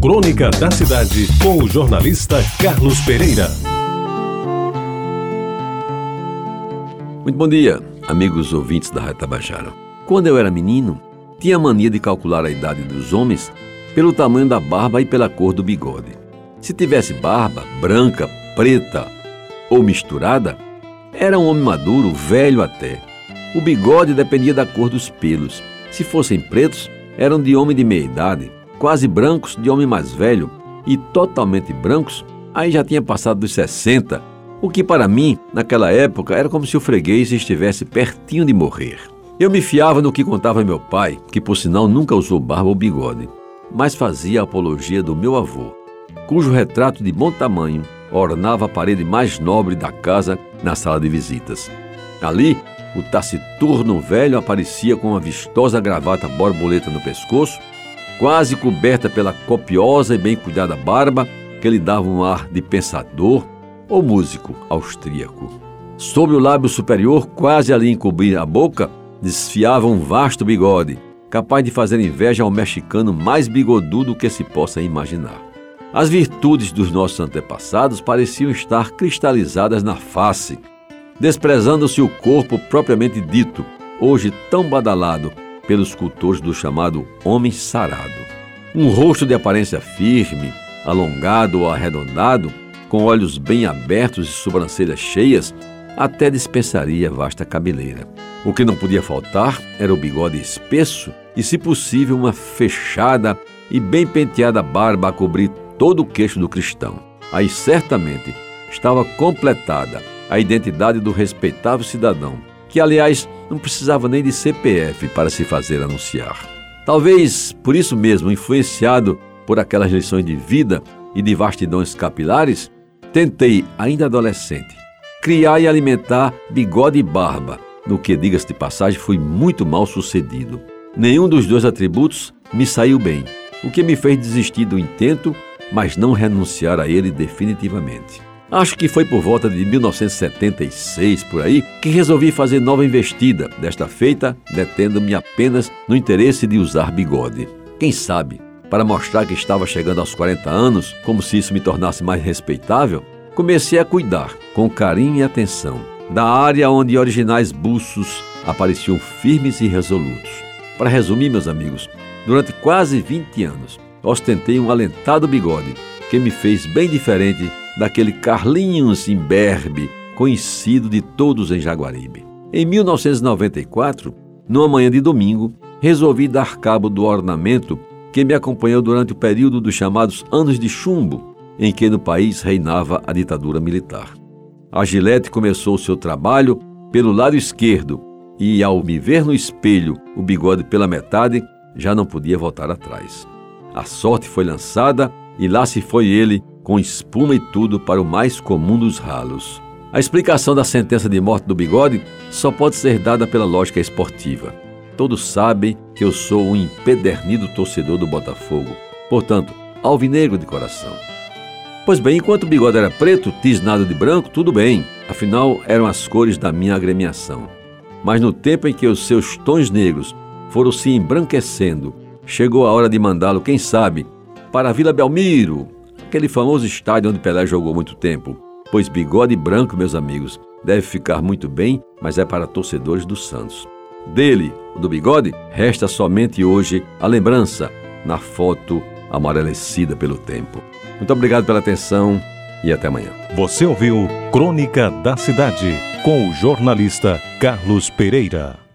Crônica da Cidade, com o jornalista Carlos Pereira. Muito bom dia, amigos ouvintes da Rádio Tabajara. Quando eu era menino, tinha mania de calcular a idade dos homens pelo tamanho da barba e pela cor do bigode. Se tivesse barba branca, preta ou misturada, era um homem maduro, velho até. O bigode dependia da cor dos pelos. Se fossem pretos, eram de homem de meia idade quase brancos de homem mais velho e totalmente brancos, aí já tinha passado dos 60, o que para mim, naquela época, era como se o freguês estivesse pertinho de morrer. Eu me fiava no que contava meu pai, que por sinal nunca usou barba ou bigode, mas fazia a apologia do meu avô, cujo retrato de bom tamanho ornava a parede mais nobre da casa na sala de visitas. Ali, o taciturno velho aparecia com uma vistosa gravata borboleta no pescoço quase coberta pela copiosa e bem cuidada barba que lhe dava um ar de pensador ou músico austríaco. Sobre o lábio superior, quase ali encobrir a boca, desfiava um vasto bigode, capaz de fazer inveja ao mexicano mais bigodudo que se possa imaginar. As virtudes dos nossos antepassados pareciam estar cristalizadas na face, desprezando-se o corpo propriamente dito, hoje tão badalado pelos cultores do chamado homem sarado. Um rosto de aparência firme, alongado ou arredondado, com olhos bem abertos e sobrancelhas cheias, até dispensaria vasta cabeleira. O que não podia faltar era o bigode espesso e, se possível, uma fechada e bem penteada barba a cobrir todo o queixo do cristão. Aí certamente estava completada a identidade do respeitável cidadão, que aliás não precisava nem de CPF para se fazer anunciar. Talvez por isso mesmo, influenciado por aquelas lições de vida e de vastidões capilares, tentei, ainda adolescente, criar e alimentar bigode e barba, no que, diga-se de passagem, fui muito mal sucedido. Nenhum dos dois atributos me saiu bem, o que me fez desistir do intento, mas não renunciar a ele definitivamente. Acho que foi por volta de 1976 por aí que resolvi fazer nova investida, desta feita detendo-me apenas no interesse de usar bigode. Quem sabe, para mostrar que estava chegando aos 40 anos, como se isso me tornasse mais respeitável, comecei a cuidar, com carinho e atenção, da área onde originais buços apareciam firmes e resolutos. Para resumir, meus amigos, durante quase 20 anos, ostentei um alentado bigode que me fez bem diferente daquele Carlinhos imberbe, conhecido de todos em Jaguaribe. Em 1994, numa manhã de domingo, resolvi dar cabo do ornamento que me acompanhou durante o período dos chamados Anos de Chumbo, em que no país reinava a ditadura militar. A Gillette começou seu trabalho pelo lado esquerdo e, ao me ver no espelho, o bigode pela metade, já não podia voltar atrás. A sorte foi lançada e lá se foi ele com espuma e tudo para o mais comum dos ralos. A explicação da sentença de morte do bigode só pode ser dada pela lógica esportiva. Todos sabem que eu sou um empedernido torcedor do Botafogo, portanto, alvinegro de coração. Pois bem, enquanto o bigode era preto, tisnado de branco, tudo bem, afinal eram as cores da minha agremiação. Mas no tempo em que os seus tons negros foram se embranquecendo, chegou a hora de mandá-lo, quem sabe, para a Vila Belmiro, aquele famoso estádio onde Pelé jogou muito tempo. Pois bigode branco, meus amigos, deve ficar muito bem, mas é para torcedores do Santos. Dele, do bigode, resta somente hoje a lembrança na foto amarelecida pelo tempo. Muito obrigado pela atenção e até amanhã. Você ouviu Crônica da Cidade com o jornalista Carlos Pereira.